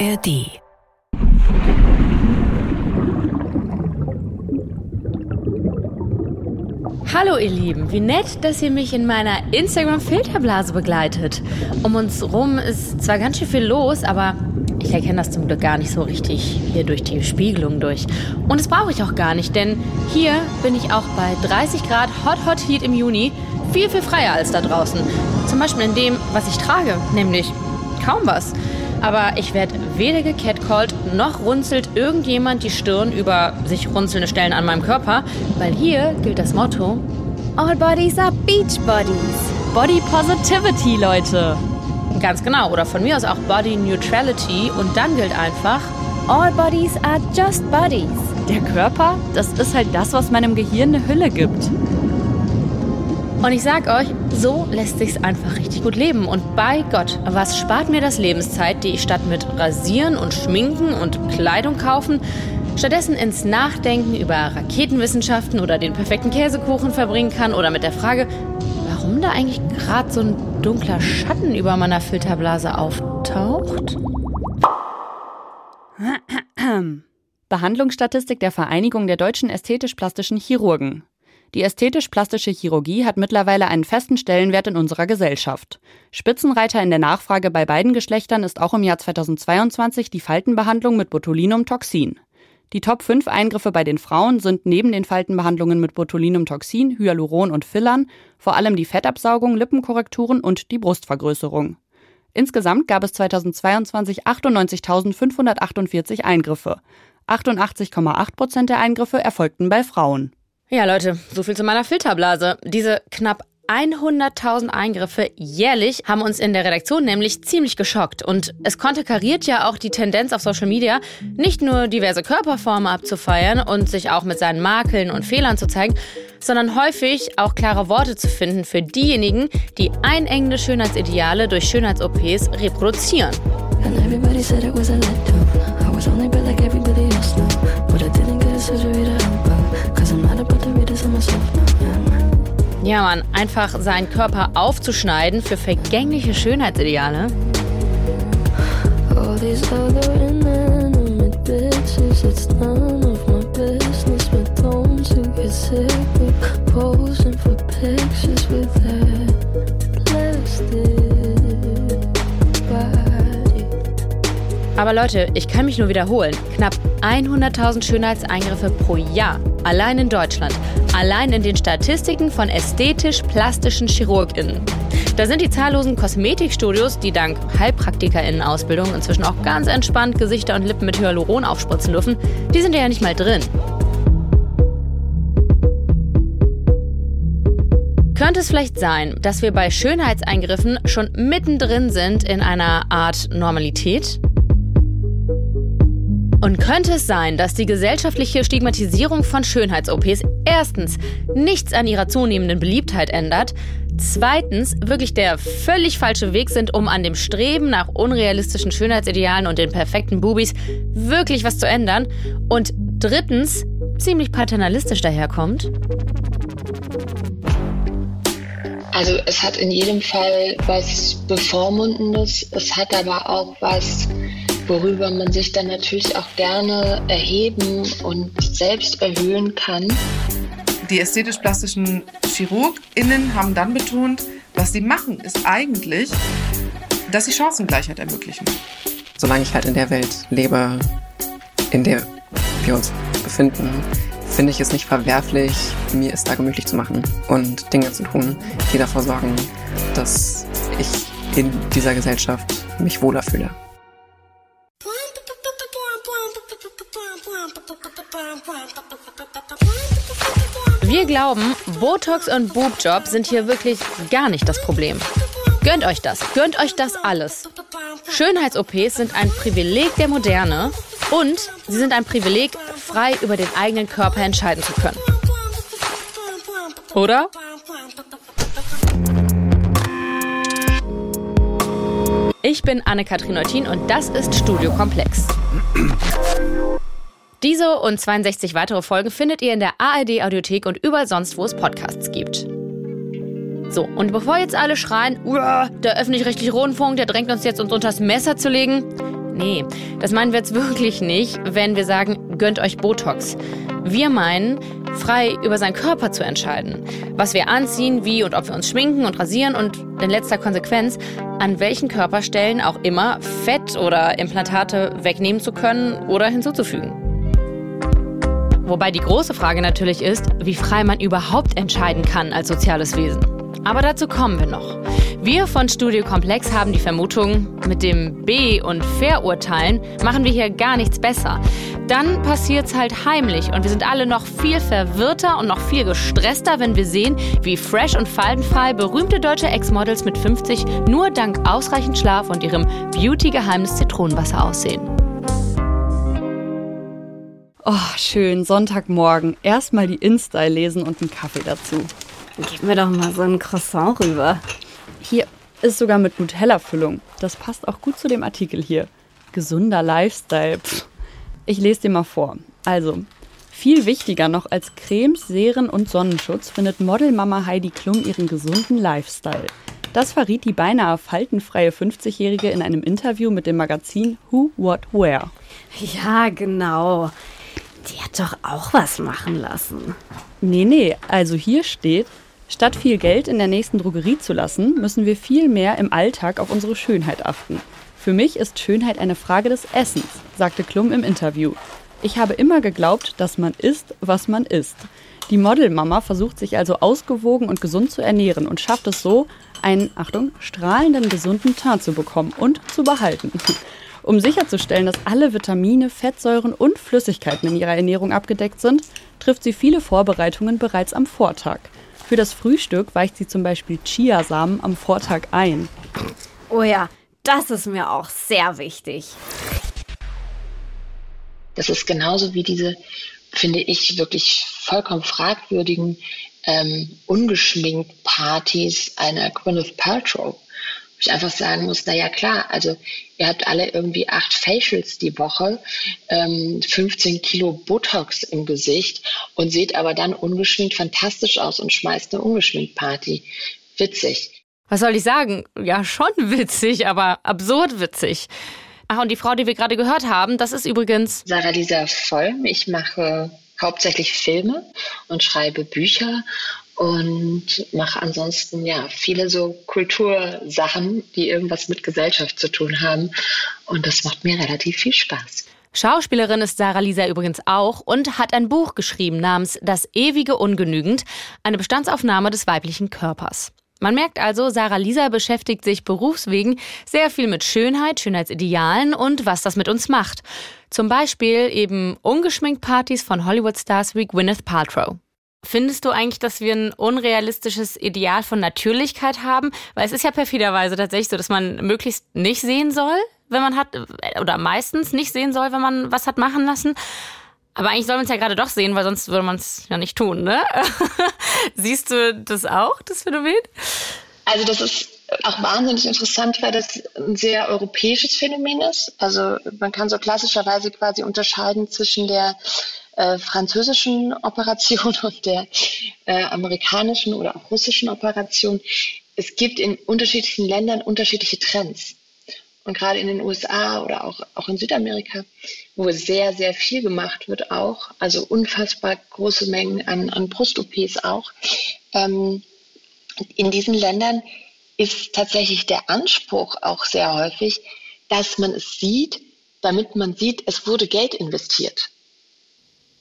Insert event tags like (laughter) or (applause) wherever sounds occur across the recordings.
ARD. Hallo ihr Lieben, wie nett, dass ihr mich in meiner Instagram-Filterblase begleitet. Um uns rum ist zwar ganz schön viel los, aber ich erkenne das zum Glück gar nicht so richtig hier durch die Spiegelung durch. Und das brauche ich auch gar nicht, denn hier bin ich auch bei 30 Grad Hot Hot Heat im Juni viel, viel freier als da draußen. Zum Beispiel in dem, was ich trage, nämlich kaum was. Aber ich werde weder gecatcalled, noch runzelt irgendjemand die Stirn über sich runzelnde Stellen an meinem Körper, weil hier gilt das Motto All Bodies are Beach Bodies. Body Positivity, Leute. Ganz genau, oder von mir aus auch Body Neutrality und dann gilt einfach All Bodies are just Bodies. Der Körper, das ist halt das, was meinem Gehirn eine Hülle gibt. Und ich sag euch, so lässt sich's einfach richtig gut leben. Und bei Gott, was spart mir das Lebenszeit, die ich statt mit Rasieren und Schminken und Kleidung kaufen, stattdessen ins Nachdenken über Raketenwissenschaften oder den perfekten Käsekuchen verbringen kann oder mit der Frage, warum da eigentlich gerade so ein dunkler Schatten über meiner Filterblase auftaucht? Behandlungsstatistik der Vereinigung der deutschen ästhetisch-plastischen Chirurgen. Die ästhetisch-plastische Chirurgie hat mittlerweile einen festen Stellenwert in unserer Gesellschaft. Spitzenreiter in der Nachfrage bei beiden Geschlechtern ist auch im Jahr 2022 die Faltenbehandlung mit Botulinumtoxin. Die Top 5 Eingriffe bei den Frauen sind neben den Faltenbehandlungen mit Botulinumtoxin, Hyaluron und Fillern vor allem die Fettabsaugung, Lippenkorrekturen und die Brustvergrößerung. Insgesamt gab es 2022 98.548 Eingriffe. 88,8 Prozent der Eingriffe erfolgten bei Frauen. Ja, Leute, so viel zu meiner Filterblase. Diese knapp 100.000 Eingriffe jährlich haben uns in der Redaktion nämlich ziemlich geschockt. Und es konterkariert ja auch die Tendenz auf Social Media, nicht nur diverse Körperformen abzufeiern und sich auch mit seinen Makeln und Fehlern zu zeigen, sondern häufig auch klare Worte zu finden für diejenigen, die einengende Schönheitsideale durch Schönheits-OPs reproduzieren. And Ja, man, einfach seinen Körper aufzuschneiden für vergängliche Schönheitsideale. All Aber Leute, ich kann mich nur wiederholen. Knapp 100.000 Schönheitseingriffe pro Jahr. Allein in Deutschland. Allein in den Statistiken von ästhetisch-plastischen ChirurgInnen. Da sind die zahllosen Kosmetikstudios, die dank HeilpraktikerInnen-Ausbildung inzwischen auch ganz entspannt Gesichter und Lippen mit Hyaluron aufspritzen dürfen, die sind ja nicht mal drin. Könnte es vielleicht sein, dass wir bei Schönheitseingriffen schon mittendrin sind in einer Art Normalität? Und könnte es sein, dass die gesellschaftliche Stigmatisierung von Schönheits-OPs erstens nichts an ihrer zunehmenden Beliebtheit ändert, zweitens wirklich der völlig falsche Weg sind, um an dem Streben nach unrealistischen Schönheitsidealen und den perfekten Bubis wirklich was zu ändern und drittens ziemlich paternalistisch daherkommt? Also es hat in jedem Fall was Bevormundendes, es hat aber auch was worüber man sich dann natürlich auch gerne erheben und selbst erhöhen kann. Die ästhetisch-plastischen ChirurgInnen haben dann betont, was sie machen, ist eigentlich, dass sie Chancengleichheit ermöglichen. Solange ich halt in der Welt lebe, in der wir uns befinden, finde ich es nicht verwerflich, mir es da gemütlich zu machen und Dinge zu tun, die dafür sorgen, dass ich in dieser Gesellschaft mich wohler fühle. Wir glauben, Botox und Boobjob sind hier wirklich gar nicht das Problem. Gönnt euch das, gönnt euch das alles. Schönheits-OPs sind ein Privileg der Moderne und sie sind ein Privileg, frei über den eigenen Körper entscheiden zu können. Oder? Ich bin Anne-Kathrin Eutin und das ist Studio Komplex. Diese und 62 weitere Folgen findet ihr in der ARD Audiothek und überall sonst, wo es Podcasts gibt. So, und bevor jetzt alle schreien, der öffentlich-rechtliche Rundfunk, der drängt uns jetzt uns unters Messer zu legen. Nee, das meinen wir jetzt wirklich nicht, wenn wir sagen, gönnt euch Botox. Wir meinen, frei über seinen Körper zu entscheiden. Was wir anziehen, wie und ob wir uns schminken und rasieren und in letzter Konsequenz, an welchen Körperstellen auch immer Fett oder Implantate wegnehmen zu können oder hinzuzufügen. Wobei die große Frage natürlich ist, wie frei man überhaupt entscheiden kann als soziales Wesen. Aber dazu kommen wir noch. Wir von Studio Komplex haben die Vermutung, mit dem B- und Verurteilen machen wir hier gar nichts besser. Dann passiert's halt heimlich und wir sind alle noch viel verwirrter und noch viel gestresster, wenn wir sehen, wie fresh und faltenfrei berühmte deutsche Ex-Models mit 50 nur dank ausreichend Schlaf und ihrem Beauty-Geheimnis Zitronenwasser aussehen. Oh, schön, Sonntagmorgen. Erstmal die InStyle lesen und einen Kaffee dazu. Gib mir doch mal so ein Croissant rüber. Hier ist sogar mit Nutella-Füllung. Das passt auch gut zu dem Artikel hier. Gesunder Lifestyle. Pff. Ich lese dir mal vor. Also, viel wichtiger noch als Cremes, Serien und Sonnenschutz findet Modelmama Heidi Klum ihren gesunden Lifestyle. Das verriet die beinahe faltenfreie 50-Jährige in einem Interview mit dem Magazin Who What Where. Ja, genau. Die hat doch auch was machen lassen. Nee, nee, also hier steht, Statt viel Geld in der nächsten Drogerie zu lassen, müssen wir viel mehr im Alltag auf unsere Schönheit achten. Für mich ist Schönheit eine Frage des Essens, sagte Klum im Interview. Ich habe immer geglaubt, dass man isst, was man isst. Die Modelmama versucht sich also ausgewogen und gesund zu ernähren und schafft es so, einen, Achtung, strahlenden, gesunden Teint zu bekommen und zu behalten. Um sicherzustellen, dass alle Vitamine, Fettsäuren und Flüssigkeiten in ihrer Ernährung abgedeckt sind, trifft sie viele Vorbereitungen bereits am Vortag. Für das Frühstück weicht sie zum Beispiel Chiasamen am Vortag ein. Oh ja, das ist mir auch sehr wichtig. Das ist genauso wie diese, finde ich, wirklich vollkommen fragwürdigen, ähm, ungeschminkt Partys einer Gwyneth Paltrow ich einfach sagen muss, naja klar, also ihr habt alle irgendwie acht Facials die Woche, ähm, 15 Kilo Botox im Gesicht und seht aber dann ungeschminkt fantastisch aus und schmeißt eine ungeschminkt Party. Witzig. Was soll ich sagen? Ja, schon witzig, aber absurd witzig. Ach, und die Frau, die wir gerade gehört haben, das ist übrigens Sarah Lisa Vollm. Ich mache hauptsächlich Filme und schreibe Bücher und mache ansonsten ja viele so Kultursachen, die irgendwas mit Gesellschaft zu tun haben. Und das macht mir relativ viel Spaß. Schauspielerin ist Sarah Lisa übrigens auch und hat ein Buch geschrieben namens Das ewige Ungenügend, eine Bestandsaufnahme des weiblichen Körpers. Man merkt also, Sarah Lisa beschäftigt sich berufswegen sehr viel mit Schönheit, Schönheitsidealen und was das mit uns macht. Zum Beispiel eben ungeschminkt Partys von Hollywood-Stars wie Gwyneth Paltrow. Findest du eigentlich, dass wir ein unrealistisches Ideal von Natürlichkeit haben? Weil es ist ja perfiderweise tatsächlich so, dass man möglichst nicht sehen soll, wenn man hat, oder meistens nicht sehen soll, wenn man was hat machen lassen. Aber eigentlich soll man es ja gerade doch sehen, weil sonst würde man es ja nicht tun, ne? (laughs) Siehst du das auch, das Phänomen? Also das ist auch wahnsinnig interessant, weil das ein sehr europäisches Phänomen ist. Also man kann so klassischerweise quasi unterscheiden zwischen der äh, französischen Operation (laughs) und der äh, amerikanischen oder auch russischen Operation. Es gibt in unterschiedlichen Ländern unterschiedliche Trends. Und gerade in den USA oder auch, auch in Südamerika, wo sehr, sehr viel gemacht wird auch, also unfassbar große Mengen an, an Brust-OPs auch, ähm, in diesen Ländern ist tatsächlich der Anspruch auch sehr häufig, dass man es sieht, damit man sieht, es wurde Geld investiert.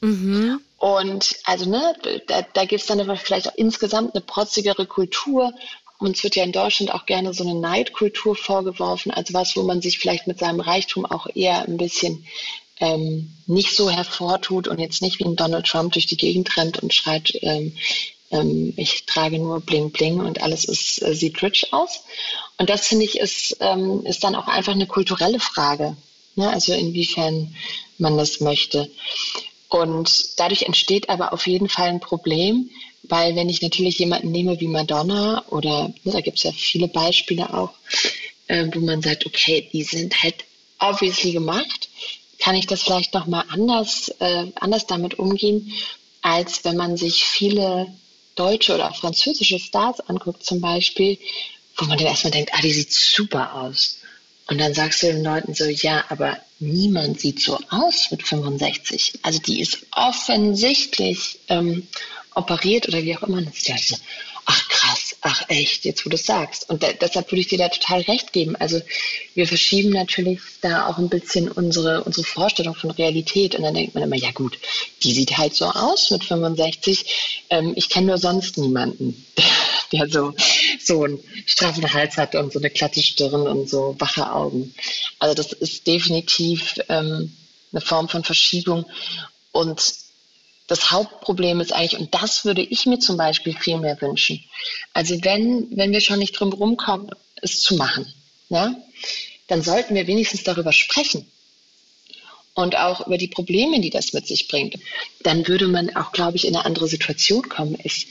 Mhm. Und also, ne, da, da gibt es dann vielleicht auch insgesamt eine protzigere Kultur. Uns wird ja in Deutschland auch gerne so eine Neidkultur vorgeworfen, also was, wo man sich vielleicht mit seinem Reichtum auch eher ein bisschen ähm, nicht so hervortut und jetzt nicht wie ein Donald Trump durch die Gegend rennt und schreit, ähm, ähm, ich trage nur Bling Bling und alles ist, äh, sieht rich aus. Und das finde ich ist, ähm, ist dann auch einfach eine kulturelle Frage. Ne? Also inwiefern man das möchte. Und dadurch entsteht aber auf jeden Fall ein Problem, weil wenn ich natürlich jemanden nehme wie Madonna oder ne, da gibt es ja viele Beispiele auch, äh, wo man sagt, okay, die sind halt obviously gemacht, kann ich das vielleicht nochmal anders, äh, anders damit umgehen, als wenn man sich viele deutsche oder französische Stars anguckt zum Beispiel, wo man dann erstmal denkt, ah, die sieht super aus. Und dann sagst du den Leuten so, ja, aber niemand sieht so aus mit 65. Also die ist offensichtlich ähm, operiert oder wie auch immer. Und dann so, ach krass, ach echt, jetzt wo du es sagst. Und da, deshalb würde ich dir da total recht geben. Also wir verschieben natürlich da auch ein bisschen unsere, unsere Vorstellung von Realität. Und dann denkt man immer, ja gut, die sieht halt so aus mit 65. Ähm, ich kenne nur sonst niemanden, (laughs) der so, so einen straffen Hals hat und so eine glatte Stirn und so wache Augen. Also das ist definitiv ähm, eine Form von Verschiebung. Und das Hauptproblem ist eigentlich, und das würde ich mir zum Beispiel viel mehr wünschen. Also wenn, wenn wir schon nicht drum rumkommen, es zu machen, ja, dann sollten wir wenigstens darüber sprechen. Und auch über die Probleme, die das mit sich bringt. Dann würde man auch, glaube ich, in eine andere Situation kommen. Ich,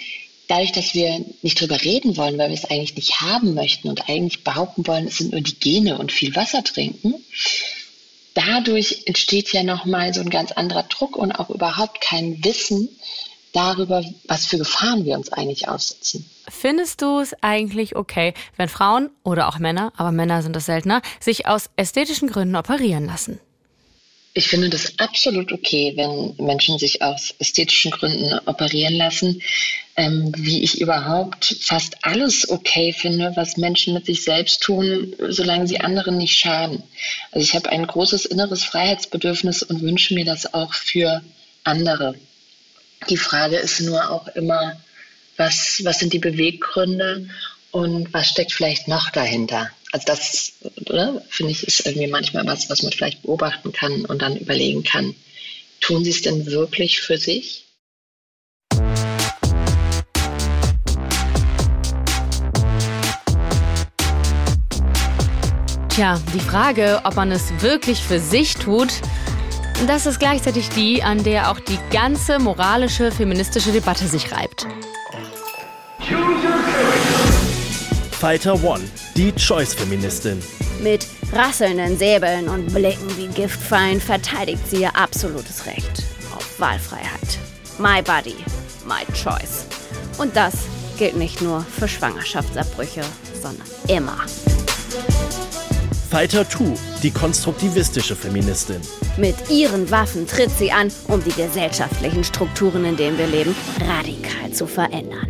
dadurch, dass wir nicht drüber reden wollen, weil wir es eigentlich nicht haben möchten und eigentlich behaupten wollen, es sind nur die Gene und viel Wasser trinken, dadurch entsteht ja nochmal so ein ganz anderer Druck und auch überhaupt kein Wissen darüber, was für Gefahren wir uns eigentlich aussetzen. Findest du es eigentlich okay, wenn Frauen oder auch Männer, aber Männer sind das seltener, sich aus ästhetischen Gründen operieren lassen? Ich finde das absolut okay, wenn Menschen sich aus ästhetischen Gründen operieren lassen, ähm, wie ich überhaupt fast alles okay finde, was Menschen mit sich selbst tun, solange sie anderen nicht schaden. Also ich habe ein großes inneres Freiheitsbedürfnis und wünsche mir das auch für andere. Die Frage ist nur auch immer, was, was sind die Beweggründe und was steckt vielleicht noch dahinter? Also das, finde ich, ist irgendwie manchmal was, was man vielleicht beobachten kann und dann überlegen kann, tun sie es denn wirklich für sich? Tja, die Frage, ob man es wirklich für sich tut, das ist gleichzeitig die, an der auch die ganze moralische feministische Debatte sich reibt. Fighter One, die Choice-Feministin. Mit rasselnden Säbeln und Blicken wie Giftfallen verteidigt sie ihr absolutes Recht auf Wahlfreiheit. My body, my choice. Und das gilt nicht nur für Schwangerschaftsabbrüche, sondern immer. Fighter 2, die konstruktivistische Feministin. Mit ihren Waffen tritt sie an, um die gesellschaftlichen Strukturen, in denen wir leben, radikal zu verändern.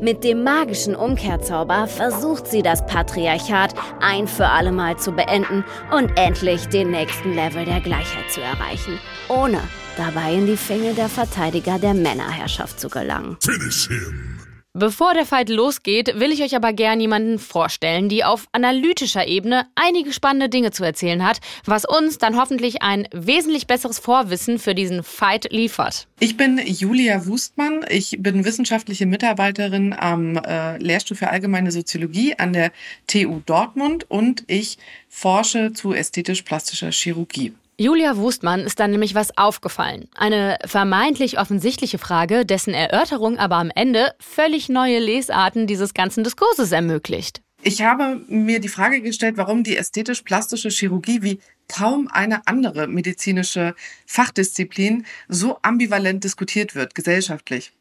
Mit dem magischen Umkehrzauber versucht sie das Patriarchat ein für alle Mal zu beenden und endlich den nächsten Level der Gleichheit zu erreichen, ohne dabei in die Fänge der Verteidiger der Männerherrschaft zu gelangen. Finish him. Bevor der Fight losgeht, will ich euch aber gern jemanden vorstellen, die auf analytischer Ebene einige spannende Dinge zu erzählen hat, was uns dann hoffentlich ein wesentlich besseres Vorwissen für diesen Fight liefert. Ich bin Julia Wustmann. Ich bin wissenschaftliche Mitarbeiterin am äh, Lehrstuhl für allgemeine Soziologie an der TU Dortmund und ich forsche zu ästhetisch-plastischer Chirurgie. Julia Wustmann ist dann nämlich was aufgefallen. Eine vermeintlich offensichtliche Frage, dessen Erörterung aber am Ende völlig neue Lesarten dieses ganzen Diskurses ermöglicht. Ich habe mir die Frage gestellt, warum die ästhetisch-plastische Chirurgie wie kaum eine andere medizinische Fachdisziplin so ambivalent diskutiert wird, gesellschaftlich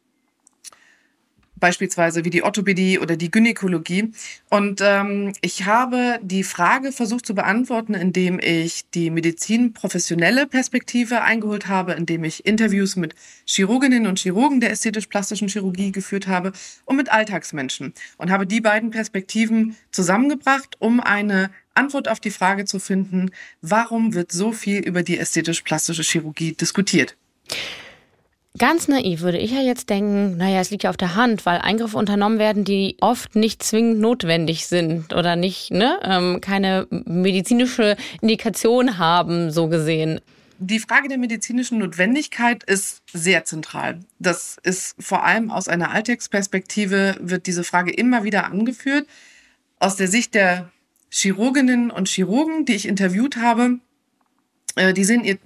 beispielsweise wie die Orthopädie oder die Gynäkologie. Und ähm, ich habe die Frage versucht zu beantworten, indem ich die medizinprofessionelle Perspektive eingeholt habe, indem ich Interviews mit Chirurginnen und Chirurgen der ästhetisch-plastischen Chirurgie geführt habe und mit Alltagsmenschen und habe die beiden Perspektiven zusammengebracht, um eine Antwort auf die Frage zu finden, warum wird so viel über die ästhetisch-plastische Chirurgie diskutiert. Ganz naiv würde ich ja jetzt denken, naja, es liegt ja auf der Hand, weil Eingriffe unternommen werden, die oft nicht zwingend notwendig sind oder nicht, ne, ähm, keine medizinische Indikation haben, so gesehen. Die Frage der medizinischen Notwendigkeit ist sehr zentral. Das ist vor allem aus einer Alltagsperspektive wird diese Frage immer wieder angeführt. Aus der Sicht der Chirurginnen und Chirurgen, die ich interviewt habe, äh, die sehen ihr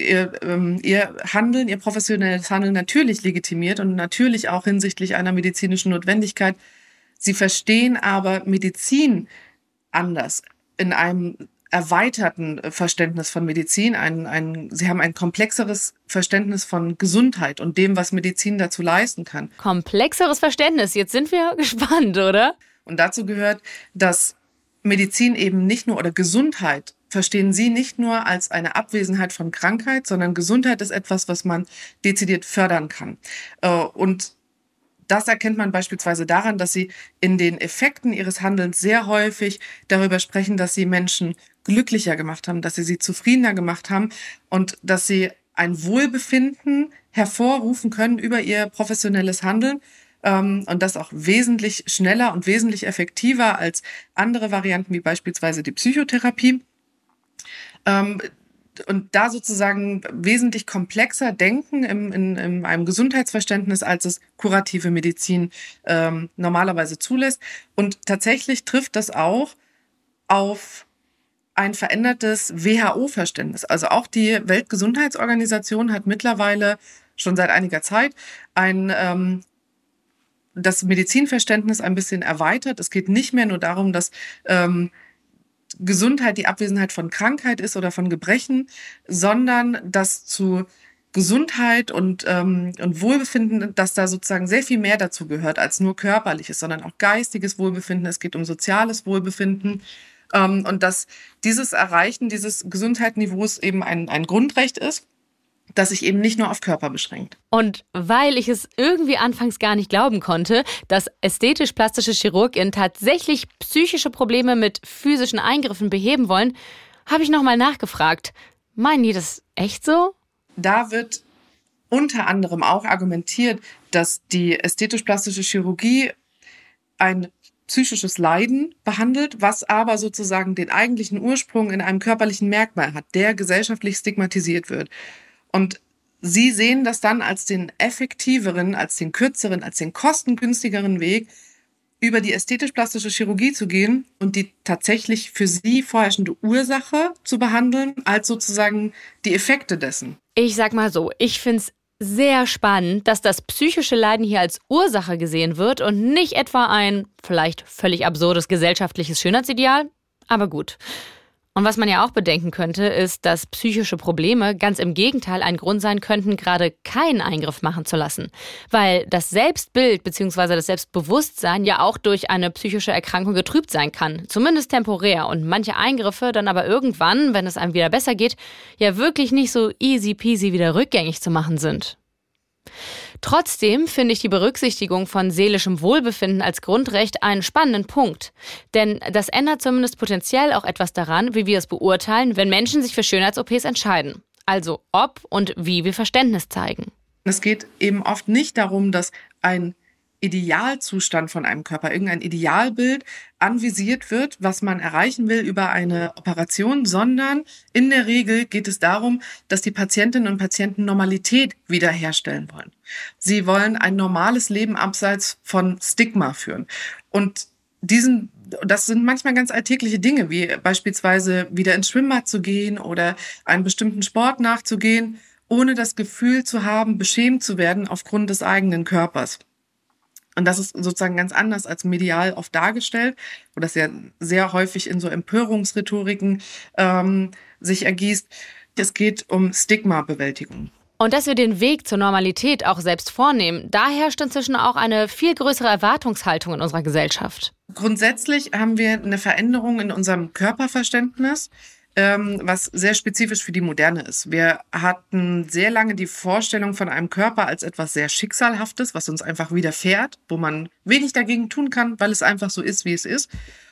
ihr, ähm, ihr Handeln, ihr professionelles Handeln natürlich legitimiert und natürlich auch hinsichtlich einer medizinischen Notwendigkeit. Sie verstehen aber Medizin anders in einem erweiterten Verständnis von Medizin. Ein, ein, sie haben ein komplexeres Verständnis von Gesundheit und dem, was Medizin dazu leisten kann. Komplexeres Verständnis. Jetzt sind wir (laughs) gespannt, oder? Und dazu gehört, dass Medizin eben nicht nur oder Gesundheit verstehen Sie nicht nur als eine Abwesenheit von Krankheit, sondern Gesundheit ist etwas, was man dezidiert fördern kann. Äh, und das erkennt man beispielsweise daran, dass sie in den Effekten ihres Handelns sehr häufig darüber sprechen, dass sie Menschen glücklicher gemacht haben, dass sie sie zufriedener gemacht haben und dass sie ein Wohlbefinden hervorrufen können über ihr professionelles Handeln ähm, und das auch wesentlich schneller und wesentlich effektiver als andere Varianten wie beispielsweise die Psychotherapie. Ähm, und da sozusagen wesentlich komplexer denken im, in, in einem Gesundheitsverständnis, als es kurative Medizin ähm, normalerweise zulässt. Und tatsächlich trifft das auch auf ein verändertes WHO-Verständnis. Also auch die Weltgesundheitsorganisation hat mittlerweile schon seit einiger Zeit ein ähm, das Medizinverständnis ein bisschen erweitert. Es geht nicht mehr nur darum, dass ähm, Gesundheit die Abwesenheit von Krankheit ist oder von Gebrechen, sondern dass zu Gesundheit und, ähm, und Wohlbefinden, dass da sozusagen sehr viel mehr dazu gehört als nur körperliches, sondern auch geistiges Wohlbefinden. Es geht um soziales Wohlbefinden. Ähm, und dass dieses Erreichen dieses Gesundheitsniveaus eben ein, ein Grundrecht ist das sich eben nicht nur auf Körper beschränkt. Und weil ich es irgendwie anfangs gar nicht glauben konnte, dass ästhetisch-plastische Chirurgen tatsächlich psychische Probleme mit physischen Eingriffen beheben wollen, habe ich nochmal nachgefragt. Meinen die das echt so? Da wird unter anderem auch argumentiert, dass die ästhetisch-plastische Chirurgie ein psychisches Leiden behandelt, was aber sozusagen den eigentlichen Ursprung in einem körperlichen Merkmal hat, der gesellschaftlich stigmatisiert wird. Und sie sehen das dann als den effektiveren, als den kürzeren, als den kostengünstigeren Weg, über die ästhetisch-plastische Chirurgie zu gehen und die tatsächlich für sie vorherrschende Ursache zu behandeln, als sozusagen die Effekte dessen. Ich sag mal so, ich find's sehr spannend, dass das psychische Leiden hier als Ursache gesehen wird und nicht etwa ein vielleicht völlig absurdes gesellschaftliches Schönheitsideal. Aber gut. Und was man ja auch bedenken könnte, ist, dass psychische Probleme ganz im Gegenteil ein Grund sein könnten, gerade keinen Eingriff machen zu lassen. Weil das Selbstbild bzw. das Selbstbewusstsein ja auch durch eine psychische Erkrankung getrübt sein kann. Zumindest temporär. Und manche Eingriffe dann aber irgendwann, wenn es einem wieder besser geht, ja wirklich nicht so easy peasy wieder rückgängig zu machen sind. Trotzdem finde ich die Berücksichtigung von seelischem Wohlbefinden als Grundrecht einen spannenden Punkt. Denn das ändert zumindest potenziell auch etwas daran, wie wir es beurteilen, wenn Menschen sich für Schönheits-OPs entscheiden. Also ob und wie wir Verständnis zeigen. Es geht eben oft nicht darum, dass ein Idealzustand von einem Körper, irgendein Idealbild anvisiert wird, was man erreichen will über eine Operation, sondern in der Regel geht es darum, dass die Patientinnen und Patienten Normalität wiederherstellen wollen. Sie wollen ein normales Leben abseits von Stigma führen. Und diesen das sind manchmal ganz alltägliche Dinge, wie beispielsweise wieder ins Schwimmbad zu gehen oder einen bestimmten Sport nachzugehen, ohne das Gefühl zu haben, beschämt zu werden aufgrund des eigenen Körpers. Und das ist sozusagen ganz anders als medial oft dargestellt, wo das ja sehr häufig in so Empörungsrhetoriken ähm, sich ergießt. Es geht um Stigma-Bewältigung. Und dass wir den Weg zur Normalität auch selbst vornehmen, da herrscht inzwischen auch eine viel größere Erwartungshaltung in unserer Gesellschaft. Grundsätzlich haben wir eine Veränderung in unserem Körperverständnis was sehr spezifisch für die Moderne ist. Wir hatten sehr lange die Vorstellung von einem Körper als etwas sehr Schicksalhaftes, was uns einfach widerfährt, wo man wenig dagegen tun kann, weil es einfach so ist, wie es ist.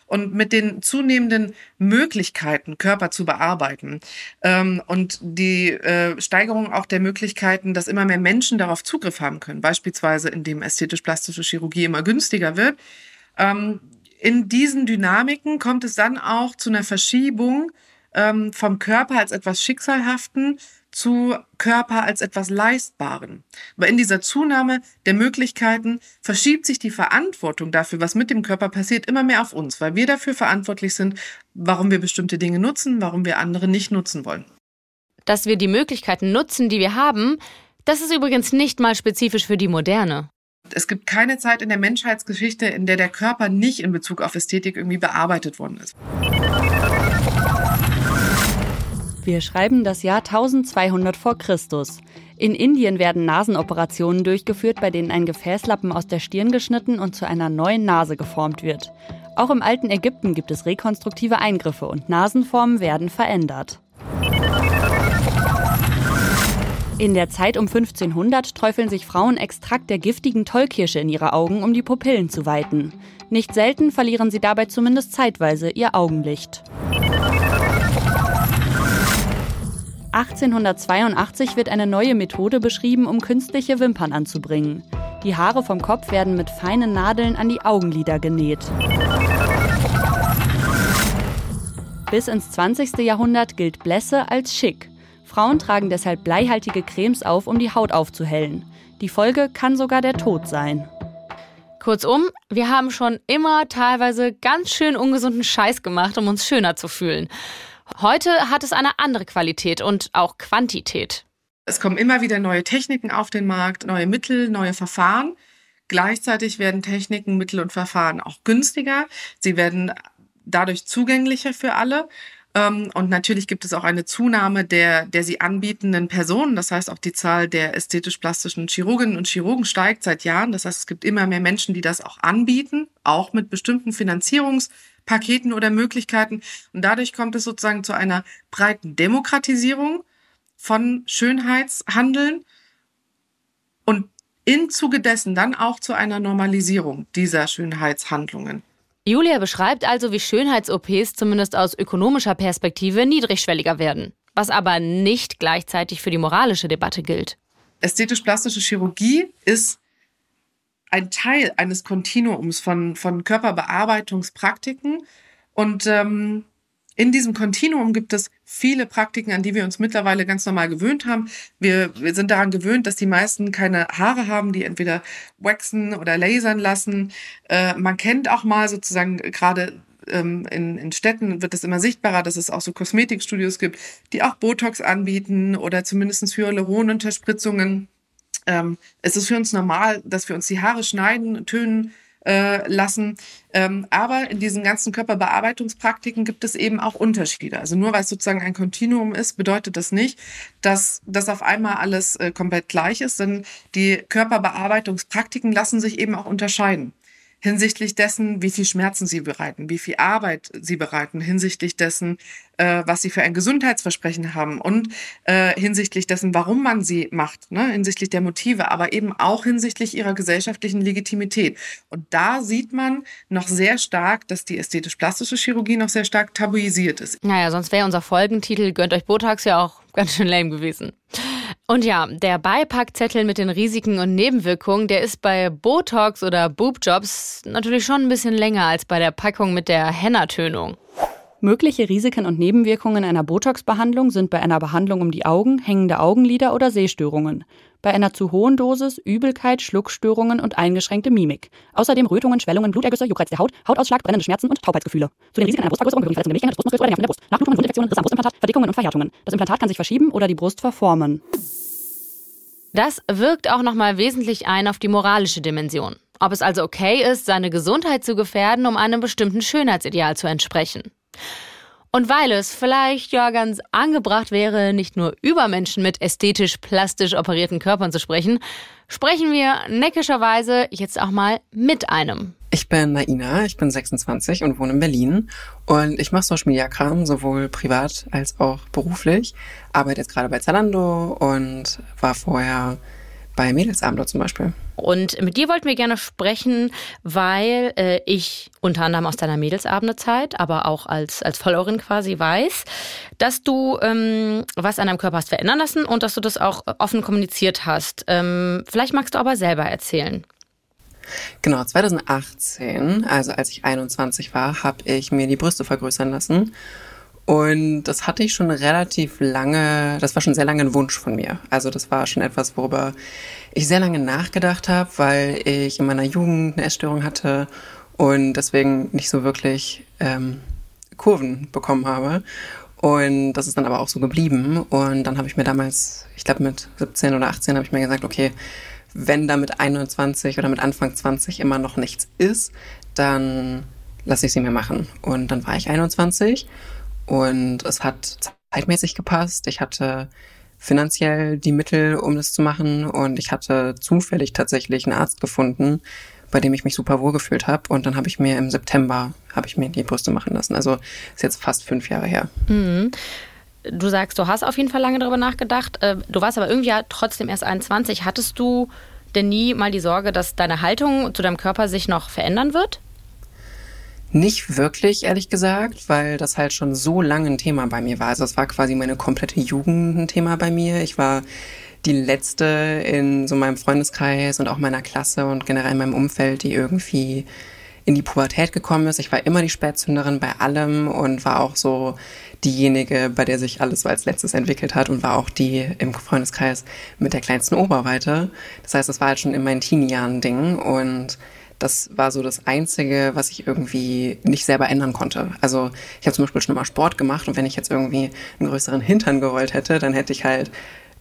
Und mit den zunehmenden Möglichkeiten, Körper zu bearbeiten ähm, und die äh, Steigerung auch der Möglichkeiten, dass immer mehr Menschen darauf Zugriff haben können, beispielsweise indem ästhetisch-plastische Chirurgie immer günstiger wird, ähm, in diesen Dynamiken kommt es dann auch zu einer Verschiebung ähm, vom Körper als etwas Schicksalhaften zu Körper als etwas Leistbaren. Aber in dieser Zunahme der Möglichkeiten verschiebt sich die Verantwortung dafür, was mit dem Körper passiert, immer mehr auf uns, weil wir dafür verantwortlich sind, warum wir bestimmte Dinge nutzen, warum wir andere nicht nutzen wollen. Dass wir die Möglichkeiten nutzen, die wir haben, das ist übrigens nicht mal spezifisch für die Moderne. Es gibt keine Zeit in der Menschheitsgeschichte, in der der Körper nicht in Bezug auf Ästhetik irgendwie bearbeitet worden ist. Wir schreiben das Jahr 1200 vor Christus. In Indien werden Nasenoperationen durchgeführt, bei denen ein Gefäßlappen aus der Stirn geschnitten und zu einer neuen Nase geformt wird. Auch im alten Ägypten gibt es rekonstruktive Eingriffe und Nasenformen werden verändert. In der Zeit um 1500 träufeln sich Frauen Extrakt der giftigen Tollkirsche in ihre Augen, um die Pupillen zu weiten. Nicht selten verlieren sie dabei zumindest zeitweise ihr Augenlicht. 1882 wird eine neue Methode beschrieben, um künstliche Wimpern anzubringen. Die Haare vom Kopf werden mit feinen Nadeln an die Augenlider genäht. Bis ins 20. Jahrhundert gilt Blässe als schick. Frauen tragen deshalb bleihaltige Cremes auf, um die Haut aufzuhellen. Die Folge kann sogar der Tod sein. Kurzum, wir haben schon immer teilweise ganz schön ungesunden Scheiß gemacht, um uns schöner zu fühlen. Heute hat es eine andere Qualität und auch Quantität. Es kommen immer wieder neue Techniken auf den Markt, neue Mittel, neue Verfahren. Gleichzeitig werden Techniken, Mittel und Verfahren auch günstiger. Sie werden dadurch zugänglicher für alle. Ähm, und natürlich gibt es auch eine Zunahme der, der sie anbietenden Personen. Das heißt, auch die Zahl der ästhetisch-plastischen Chirurginnen und Chirurgen steigt seit Jahren. Das heißt, es gibt immer mehr Menschen, die das auch anbieten, auch mit bestimmten Finanzierungspaketen oder Möglichkeiten. Und dadurch kommt es sozusagen zu einer breiten Demokratisierung von Schönheitshandeln und im Zuge dessen dann auch zu einer Normalisierung dieser Schönheitshandlungen. Julia beschreibt also, wie Schönheits-OPs zumindest aus ökonomischer Perspektive niedrigschwelliger werden, was aber nicht gleichzeitig für die moralische Debatte gilt. Ästhetisch-plastische Chirurgie ist ein Teil eines Kontinuums von, von Körperbearbeitungspraktiken und ähm, in diesem Kontinuum gibt es viele Praktiken, an die wir uns mittlerweile ganz normal gewöhnt haben. Wir, wir sind daran gewöhnt, dass die meisten keine Haare haben, die entweder waxen oder lasern lassen. Äh, man kennt auch mal sozusagen gerade ähm, in, in Städten wird es immer sichtbarer, dass es auch so Kosmetikstudios gibt, die auch Botox anbieten oder zumindest Hyaluronunterspritzungen. Ähm, es ist für uns normal, dass wir uns die Haare schneiden, tönen, äh, lassen. Ähm, aber in diesen ganzen Körperbearbeitungspraktiken gibt es eben auch Unterschiede. Also nur weil es sozusagen ein Kontinuum ist, bedeutet das nicht, dass das auf einmal alles äh, komplett gleich ist, denn die Körperbearbeitungspraktiken lassen sich eben auch unterscheiden hinsichtlich dessen, wie viel Schmerzen sie bereiten, wie viel Arbeit sie bereiten, hinsichtlich dessen, äh, was sie für ein Gesundheitsversprechen haben und äh, hinsichtlich dessen, warum man sie macht, ne? hinsichtlich der Motive, aber eben auch hinsichtlich ihrer gesellschaftlichen Legitimität. Und da sieht man noch sehr stark, dass die ästhetisch-plastische Chirurgie noch sehr stark tabuisiert ist. Naja, sonst wäre unser Folgentitel Gönnt euch Botox ja auch ganz schön lame gewesen. Und ja, der Beipackzettel mit den Risiken und Nebenwirkungen, der ist bei Botox oder Boobjobs natürlich schon ein bisschen länger als bei der Packung mit der Henna-Tönung. Mögliche Risiken und Nebenwirkungen einer Botox-Behandlung sind bei einer Behandlung um die Augen, hängende Augenlider oder Sehstörungen. Bei einer zu hohen Dosis Übelkeit, Schluckstörungen und eingeschränkte Mimik. Außerdem Rötungen, Schwellungen, Blutergüsse, Juckreiz der Haut, Hautausschlag, brennende Schmerzen und Taubheitsgefühle. Zu den Risiken einer Brustvergrößerung gehören verletzende Milchgänge des oder Nerven der Brust, Nachblutungen, Wundinfektionen, Risse am Brustimplantat, Verdickungen und Verhärtungen. Das Implantat kann sich verschieben oder die Brust verformen. Das wirkt auch nochmal wesentlich ein auf die moralische Dimension. Ob es also okay ist, seine Gesundheit zu gefährden, um einem bestimmten Schönheitsideal zu entsprechen. Und weil es vielleicht ja ganz angebracht wäre, nicht nur über Menschen mit ästhetisch-plastisch operierten Körpern zu sprechen, sprechen wir neckischerweise jetzt auch mal mit einem. Ich bin Naina, ich bin 26 und wohne in Berlin. Und ich mache Social Media Kram, sowohl privat als auch beruflich. Arbeite jetzt gerade bei Zalando und war vorher bei Mädelsabend zum Beispiel. Und mit dir wollten wir gerne sprechen, weil äh, ich unter anderem aus deiner Mädelsabendezeit, aber auch als, als Followerin quasi weiß, dass du ähm, was an deinem Körper hast verändern lassen und dass du das auch offen kommuniziert hast. Ähm, vielleicht magst du aber selber erzählen. Genau, 2018, also als ich 21 war, habe ich mir die Brüste vergrößern lassen und das hatte ich schon relativ lange, das war schon sehr lange ein Wunsch von mir. Also das war schon etwas, worüber ich sehr lange nachgedacht habe, weil ich in meiner Jugend eine Essstörung hatte und deswegen nicht so wirklich ähm, Kurven bekommen habe. Und das ist dann aber auch so geblieben. Und dann habe ich mir damals, ich glaube mit 17 oder 18, habe ich mir gesagt, okay, wenn da mit 21 oder mit Anfang 20 immer noch nichts ist, dann lasse ich sie mir machen. Und dann war ich 21 und es hat zeitmäßig gepasst. Ich hatte finanziell die Mittel, um das zu machen. Und ich hatte zufällig tatsächlich einen Arzt gefunden, bei dem ich mich super wohl gefühlt habe. Und dann habe ich mir im September, habe ich mir die Brüste machen lassen. Also ist jetzt fast fünf Jahre her. Mhm. Du sagst, du hast auf jeden Fall lange darüber nachgedacht. Äh, du warst aber irgendwie ja trotzdem erst 21. Hattest du denn nie mal die Sorge, dass deine Haltung zu deinem Körper sich noch verändern wird? Nicht wirklich, ehrlich gesagt, weil das halt schon so lange ein Thema bei mir war. Also es war quasi meine komplette Jugend ein Thema bei mir. Ich war die letzte in so meinem Freundeskreis und auch meiner Klasse und generell in meinem Umfeld, die irgendwie in die Pubertät gekommen ist. Ich war immer die Spätzünderin bei allem und war auch so diejenige, bei der sich alles so als letztes entwickelt hat und war auch die im Freundeskreis mit der kleinsten Oberweite. Das heißt, es war halt schon in meinen Teenie-Jahren Ding und das war so das Einzige, was ich irgendwie nicht selber ändern konnte. Also ich habe zum Beispiel schon immer Sport gemacht und wenn ich jetzt irgendwie einen größeren Hintern gerollt hätte, dann hätte ich halt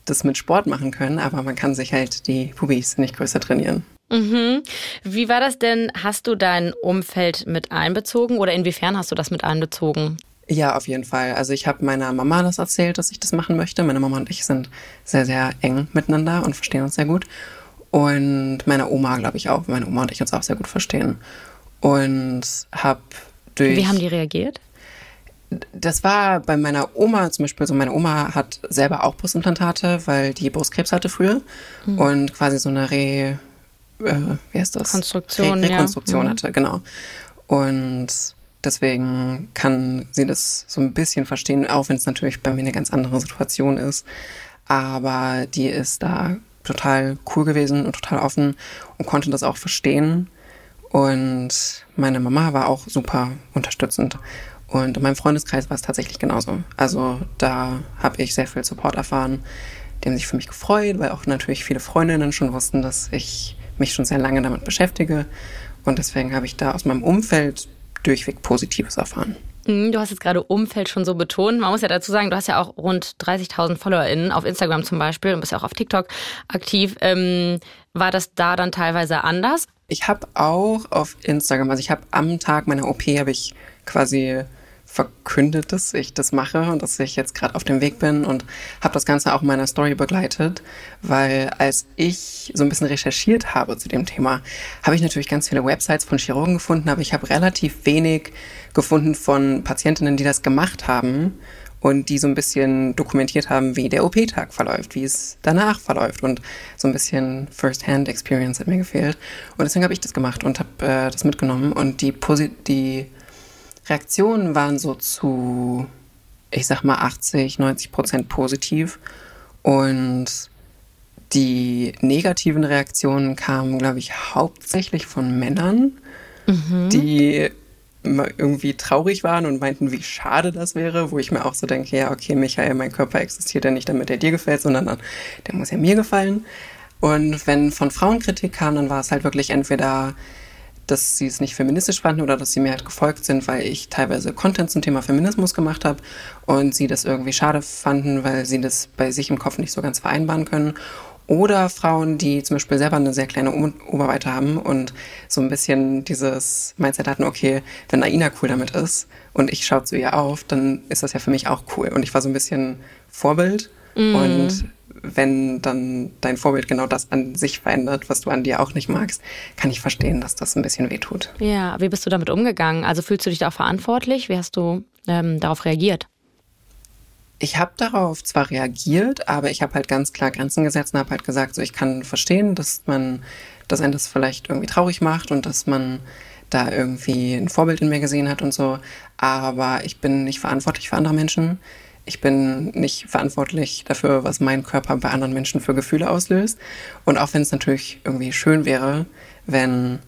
das mit Sport machen können, aber man kann sich halt die Pubis nicht größer trainieren. Mhm. Wie war das denn? Hast du dein Umfeld mit einbezogen oder inwiefern hast du das mit einbezogen? Ja, auf jeden Fall. Also ich habe meiner Mama das erzählt, dass ich das machen möchte. Meine Mama und ich sind sehr, sehr eng miteinander und verstehen uns sehr gut. Und meine Oma, glaube ich, auch. Meine Oma und ich uns auch sehr gut verstehen. Und habe durch. Wie haben die reagiert? Das war bei meiner Oma zum Beispiel so, meine Oma hat selber auch Brustimplantate, weil die Brustkrebs hatte früher mhm. und quasi so eine Re, äh, wie heißt das? Konstruktion, Re Rekonstruktion ja. Mhm. hatte, genau. Und deswegen kann sie das so ein bisschen verstehen, auch wenn es natürlich bei mir eine ganz andere Situation ist. Aber die ist da total cool gewesen und total offen und konnte das auch verstehen. Und meine Mama war auch super unterstützend. Und in meinem Freundeskreis war es tatsächlich genauso. Also da habe ich sehr viel Support erfahren. Die haben sich für mich gefreut, weil auch natürlich viele Freundinnen schon wussten, dass ich mich schon sehr lange damit beschäftige. Und deswegen habe ich da aus meinem Umfeld durchweg Positives erfahren. Mhm, du hast jetzt gerade Umfeld schon so betont. Man muss ja dazu sagen, du hast ja auch rund 30.000 FollowerInnen auf Instagram zum Beispiel und bist ja auch auf TikTok aktiv. Ähm, war das da dann teilweise anders? Ich habe auch auf Instagram, also ich habe am Tag meiner OP, habe ich quasi verkündet, dass ich das mache und dass ich jetzt gerade auf dem Weg bin und habe das Ganze auch in meiner Story begleitet, weil als ich so ein bisschen recherchiert habe zu dem Thema, habe ich natürlich ganz viele Websites von Chirurgen gefunden, aber ich habe relativ wenig gefunden von Patientinnen, die das gemacht haben und die so ein bisschen dokumentiert haben, wie der OP-Tag verläuft, wie es danach verläuft und so ein bisschen First-Hand-Experience hat mir gefehlt. Und deswegen habe ich das gemacht und habe äh, das mitgenommen und die, Posi die Reaktionen waren so zu, ich sag mal, 80, 90 Prozent positiv. Und die negativen Reaktionen kamen, glaube ich, hauptsächlich von Männern, mhm. die irgendwie traurig waren und meinten, wie schade das wäre, wo ich mir auch so denke, ja, okay, Michael, mein Körper existiert ja nicht, damit er dir gefällt, sondern der muss ja mir gefallen. Und wenn von Frauen Kritik kam, dann war es halt wirklich entweder dass sie es nicht feministisch fanden oder dass sie mir halt gefolgt sind, weil ich teilweise Content zum Thema Feminismus gemacht habe und sie das irgendwie schade fanden, weil sie das bei sich im Kopf nicht so ganz vereinbaren können. Oder Frauen, die zum Beispiel selber eine sehr kleine Oberweite haben und so ein bisschen dieses Mindset hatten, okay, wenn Aina cool damit ist und ich schaue zu ihr auf, dann ist das ja für mich auch cool. Und ich war so ein bisschen Vorbild mm. und wenn dann dein Vorbild genau das an sich verändert, was du an dir auch nicht magst, kann ich verstehen, dass das ein bisschen wehtut. Ja, wie bist du damit umgegangen? Also fühlst du dich da auch verantwortlich? Wie hast du ähm, darauf reagiert? Ich habe darauf zwar reagiert, aber ich habe halt ganz klar Grenzen gesetzt und habe halt gesagt, so ich kann verstehen, dass man, dass einen das vielleicht irgendwie traurig macht und dass man da irgendwie ein Vorbild in mir gesehen hat und so, aber ich bin nicht verantwortlich für andere Menschen ich bin nicht verantwortlich dafür, was mein Körper bei anderen Menschen für Gefühle auslöst. Und auch wenn es natürlich irgendwie schön wäre, wenn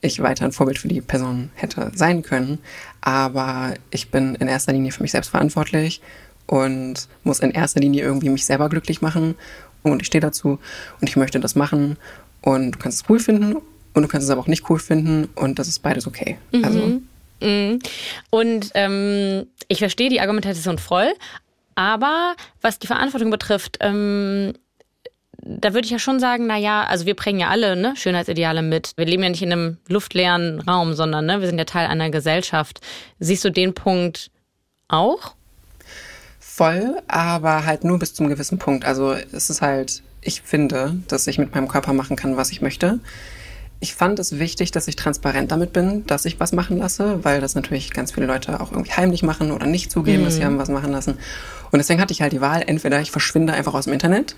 ich weiter ein Vorbild für die Person hätte sein können, aber ich bin in erster Linie für mich selbst verantwortlich und muss in erster Linie irgendwie mich selber glücklich machen und ich stehe dazu und ich möchte das machen und du kannst es cool finden und du kannst es aber auch nicht cool finden und das ist beides okay. Mhm. Also mhm. und ähm, ich verstehe die Argumentation voll, aber was die Verantwortung betrifft, ähm, da würde ich ja schon sagen, na ja, also wir bringen ja alle ne, Schönheitsideale mit. Wir leben ja nicht in einem luftleeren Raum, sondern ne, wir sind ja Teil einer Gesellschaft. Siehst du den Punkt auch? Voll, aber halt nur bis zum gewissen Punkt. Also es ist halt, ich finde, dass ich mit meinem Körper machen kann, was ich möchte. Ich fand es wichtig, dass ich transparent damit bin, dass ich was machen lasse, weil das natürlich ganz viele Leute auch irgendwie heimlich machen oder nicht zugeben, mhm. dass sie haben was machen lassen. Und deswegen hatte ich halt die Wahl, entweder ich verschwinde einfach aus dem Internet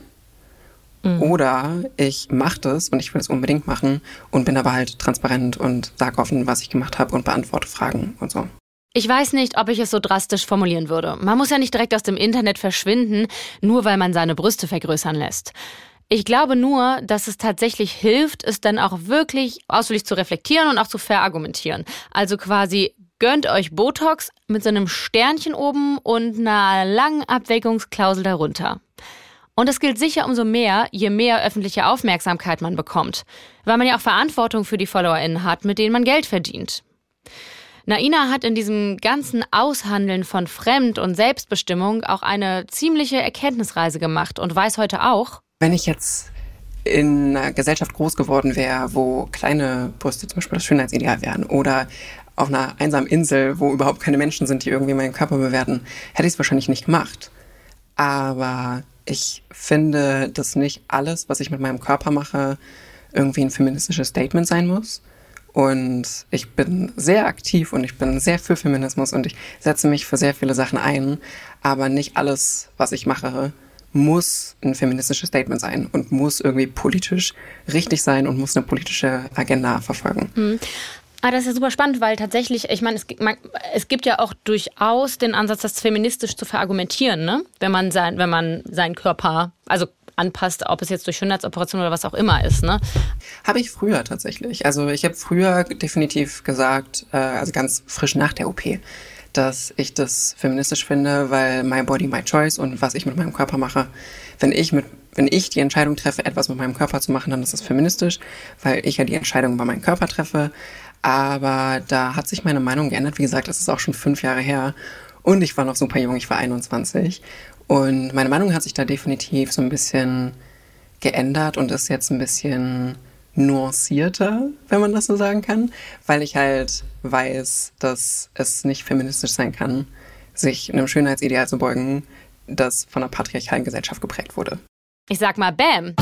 mhm. oder ich mache das und ich will es unbedingt machen und bin aber halt transparent und sage offen, was ich gemacht habe und beantworte Fragen und so. Ich weiß nicht, ob ich es so drastisch formulieren würde. Man muss ja nicht direkt aus dem Internet verschwinden, nur weil man seine Brüste vergrößern lässt. Ich glaube nur, dass es tatsächlich hilft, es dann auch wirklich ausführlich zu reflektieren und auch zu verargumentieren. Also quasi gönnt euch Botox mit so einem Sternchen oben und einer langen Abwägungsklausel darunter. Und das gilt sicher umso mehr, je mehr öffentliche Aufmerksamkeit man bekommt, weil man ja auch Verantwortung für die FollowerInnen hat, mit denen man Geld verdient. Naina hat in diesem ganzen Aushandeln von Fremd- und Selbstbestimmung auch eine ziemliche Erkenntnisreise gemacht und weiß heute auch, wenn ich jetzt in einer Gesellschaft groß geworden wäre, wo kleine Brüste zum Beispiel das Schönheitsideal wären oder auf einer einsamen Insel, wo überhaupt keine Menschen sind, die irgendwie meinen Körper bewerten, hätte ich es wahrscheinlich nicht gemacht. Aber ich finde, dass nicht alles, was ich mit meinem Körper mache, irgendwie ein feministisches Statement sein muss. Und ich bin sehr aktiv und ich bin sehr für Feminismus und ich setze mich für sehr viele Sachen ein. Aber nicht alles, was ich mache, muss ein feministisches Statement sein und muss irgendwie politisch richtig sein und muss eine politische Agenda verfolgen. Mhm. Ah, das ist ja super spannend, weil tatsächlich, ich meine, es, man, es, gibt ja auch durchaus den Ansatz, das feministisch zu verargumentieren, ne? wenn man sein, wenn man seinen Körper, also anpasst, ob es jetzt durch Schönheitsoperation oder was auch immer ist, ne? Habe ich früher tatsächlich. Also ich habe früher definitiv gesagt, äh, also ganz frisch nach der OP, dass ich das feministisch finde, weil my body, my choice und was ich mit meinem Körper mache. Wenn ich mit, wenn ich die Entscheidung treffe, etwas mit meinem Körper zu machen, dann ist das feministisch, weil ich ja die Entscheidung über meinen Körper treffe. Aber da hat sich meine Meinung geändert. Wie gesagt, das ist auch schon fünf Jahre her. Und ich war noch super jung, ich war 21. Und meine Meinung hat sich da definitiv so ein bisschen geändert und ist jetzt ein bisschen nuancierter, wenn man das so sagen kann, weil ich halt weiß, dass es nicht feministisch sein kann, sich einem Schönheitsideal zu beugen, das von einer patriarchalen Gesellschaft geprägt wurde. Ich sag mal Bam.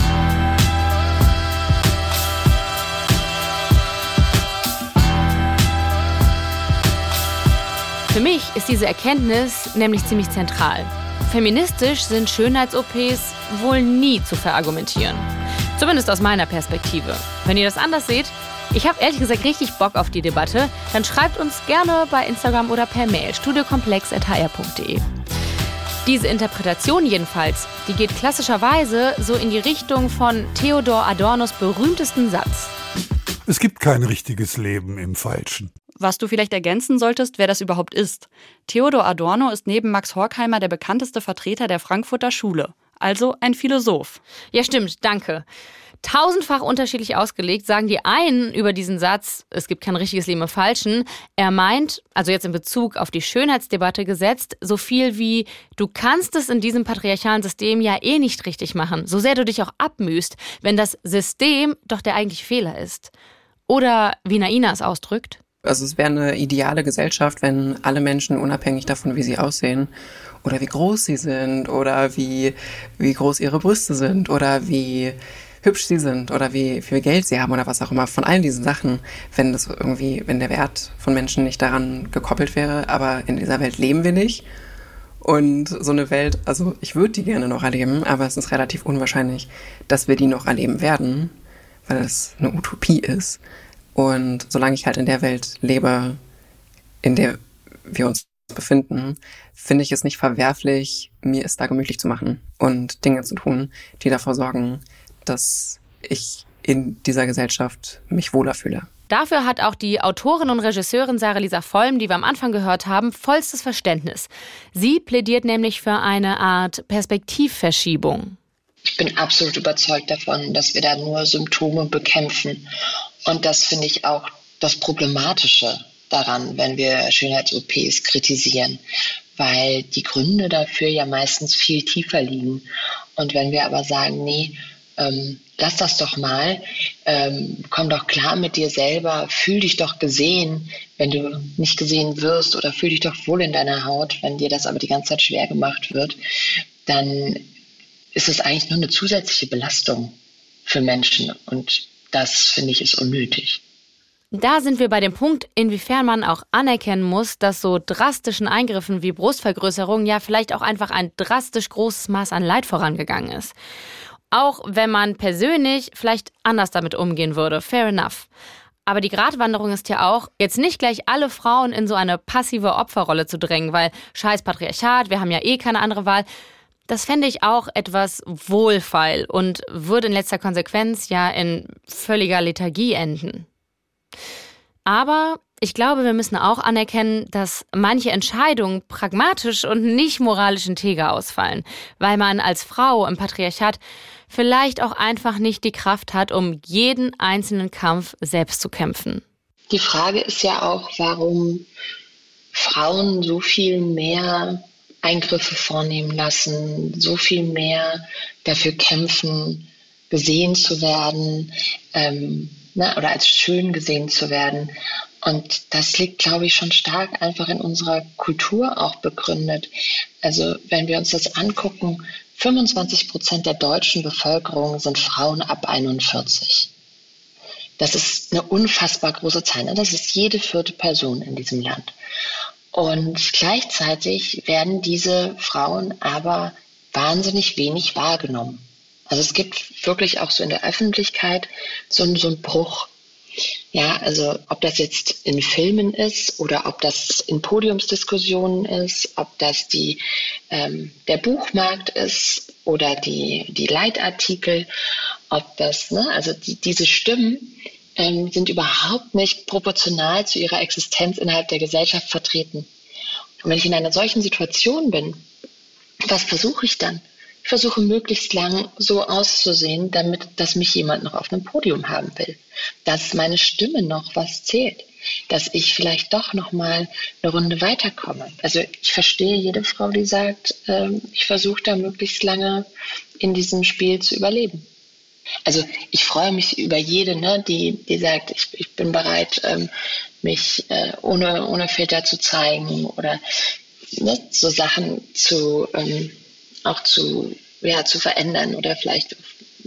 Für mich ist diese Erkenntnis nämlich ziemlich zentral. Feministisch sind Schönheits-OPs wohl nie zu verargumentieren. Zumindest aus meiner Perspektive. Wenn ihr das anders seht, ich habe ehrlich gesagt richtig Bock auf die Debatte, dann schreibt uns gerne bei Instagram oder per Mail studiokomplex.hr.de. Diese Interpretation jedenfalls, die geht klassischerweise so in die Richtung von Theodor Adornos berühmtesten Satz. Es gibt kein richtiges Leben im Falschen. Was du vielleicht ergänzen solltest, wer das überhaupt ist. Theodor Adorno ist neben Max Horkheimer der bekannteste Vertreter der Frankfurter Schule also ein Philosoph. Ja, stimmt, danke. Tausendfach unterschiedlich ausgelegt sagen die einen über diesen Satz, es gibt kein richtiges Leben im Falschen. Er meint, also jetzt in Bezug auf die Schönheitsdebatte gesetzt, so viel wie, du kannst es in diesem patriarchalen System ja eh nicht richtig machen, so sehr du dich auch abmühst, wenn das System doch der eigentliche Fehler ist. Oder wie Naina es ausdrückt. Also es wäre eine ideale Gesellschaft, wenn alle Menschen unabhängig davon, wie sie aussehen oder wie groß sie sind oder wie, wie groß ihre Brüste sind oder wie hübsch sie sind oder wie viel Geld sie haben oder was auch immer. Von all diesen Sachen, wenn das irgendwie, wenn der Wert von Menschen nicht daran gekoppelt wäre, aber in dieser Welt leben wir nicht. Und so eine Welt, also ich würde die gerne noch erleben, aber es ist relativ unwahrscheinlich, dass wir die noch erleben werden, weil es eine Utopie ist. Und solange ich halt in der Welt lebe, in der wir uns befinden, finde ich es nicht verwerflich, mir es da gemütlich zu machen und Dinge zu tun, die dafür sorgen, dass ich in dieser Gesellschaft mich wohler fühle. Dafür hat auch die Autorin und Regisseurin Sarah Lisa Vollm, die wir am Anfang gehört haben, vollstes Verständnis. Sie plädiert nämlich für eine Art Perspektivverschiebung. Ich bin absolut überzeugt davon, dass wir da nur Symptome bekämpfen. Und das finde ich auch das Problematische daran, wenn wir Schönheits-OPs kritisieren, weil die Gründe dafür ja meistens viel tiefer liegen. Und wenn wir aber sagen, nee, ähm, lass das doch mal, ähm, komm doch klar mit dir selber, fühl dich doch gesehen, wenn du nicht gesehen wirst oder fühl dich doch wohl in deiner Haut, wenn dir das aber die ganze Zeit schwer gemacht wird, dann ist es eigentlich nur eine zusätzliche Belastung für Menschen. Und das finde ich ist unnötig. Da sind wir bei dem Punkt, inwiefern man auch anerkennen muss, dass so drastischen Eingriffen wie Brustvergrößerung ja vielleicht auch einfach ein drastisch großes Maß an Leid vorangegangen ist. Auch wenn man persönlich vielleicht anders damit umgehen würde. Fair enough. Aber die Gratwanderung ist ja auch, jetzt nicht gleich alle Frauen in so eine passive Opferrolle zu drängen, weil scheiß Patriarchat, wir haben ja eh keine andere Wahl. Das fände ich auch etwas wohlfeil und würde in letzter Konsequenz ja in völliger Lethargie enden. Aber ich glaube, wir müssen auch anerkennen, dass manche Entscheidungen pragmatisch und nicht moralisch integer ausfallen, weil man als Frau im Patriarchat vielleicht auch einfach nicht die Kraft hat, um jeden einzelnen Kampf selbst zu kämpfen. Die Frage ist ja auch, warum Frauen so viel mehr Eingriffe vornehmen lassen, so viel mehr dafür kämpfen, gesehen zu werden ähm, ne, oder als schön gesehen zu werden. Und das liegt, glaube ich, schon stark einfach in unserer Kultur auch begründet. Also wenn wir uns das angucken, 25 Prozent der deutschen Bevölkerung sind Frauen ab 41. Das ist eine unfassbar große Zahl. Ne? Das ist jede vierte Person in diesem Land. Und gleichzeitig werden diese Frauen aber wahnsinnig wenig wahrgenommen. Also es gibt wirklich auch so in der Öffentlichkeit so, so einen Bruch. Ja, also ob das jetzt in Filmen ist oder ob das in Podiumsdiskussionen ist, ob das die, ähm, der Buchmarkt ist oder die, die Leitartikel, ob das, ne, also die, diese Stimmen ähm, sind überhaupt nicht proportional zu ihrer Existenz innerhalb der Gesellschaft vertreten. Und wenn ich in einer solchen Situation bin, was versuche ich dann? Ich versuche möglichst lang so auszusehen, damit, dass mich jemand noch auf einem Podium haben will, dass meine Stimme noch was zählt, dass ich vielleicht doch noch mal eine Runde weiterkomme. Also ich verstehe jede Frau, die sagt, äh, ich versuche da möglichst lange in diesem Spiel zu überleben. Also ich freue mich über jede, ne, die, die sagt, ich, ich bin bereit, ähm, mich äh, ohne, ohne Filter zu zeigen oder ne, so Sachen zu ähm, auch zu, ja, zu verändern oder vielleicht,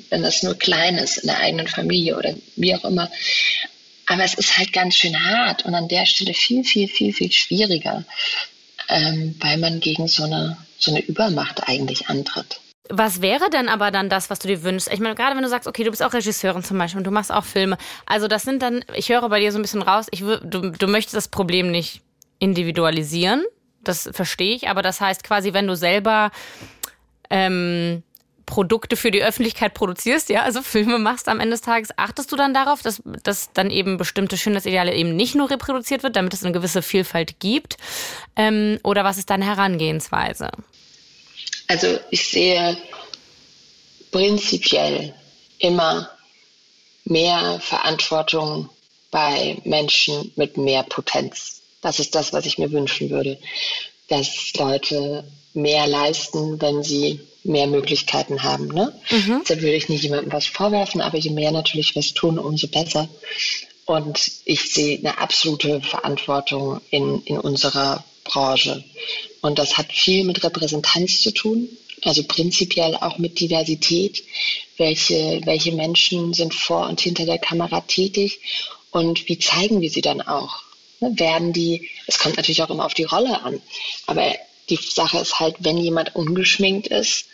wenn das nur klein ist in der eigenen Familie oder wie auch immer. Aber es ist halt ganz schön hart und an der Stelle viel, viel, viel, viel schwieriger, ähm, weil man gegen so eine, so eine Übermacht eigentlich antritt. Was wäre denn aber dann das, was du dir wünschst? Ich meine, gerade wenn du sagst, okay, du bist auch Regisseurin zum Beispiel und du machst auch Filme. Also das sind dann, ich höre bei dir so ein bisschen raus, ich, du, du möchtest das Problem nicht individualisieren. Das verstehe ich, aber das heißt quasi, wenn du selber ähm, Produkte für die Öffentlichkeit produzierst, ja, also Filme machst am Ende des Tages, achtest du dann darauf, dass, dass dann eben bestimmte Schönheitsideale eben nicht nur reproduziert wird, damit es eine gewisse Vielfalt gibt? Ähm, oder was ist deine Herangehensweise? Also ich sehe prinzipiell immer mehr Verantwortung bei Menschen mit mehr Potenz. Das ist das, was ich mir wünschen würde, dass Leute mehr leisten, wenn sie mehr Möglichkeiten haben. Ne? Mhm. Da würde ich nicht jemandem was vorwerfen, aber je mehr natürlich was tun, umso besser. Und ich sehe eine absolute Verantwortung in, in unserer Branche. Und das hat viel mit Repräsentanz zu tun, also prinzipiell auch mit Diversität. Welche, welche Menschen sind vor und hinter der Kamera tätig und wie zeigen wir sie dann auch? Ne, werden die, es kommt natürlich auch immer auf die Rolle an, aber die Sache ist halt, wenn jemand ungeschminkt ist,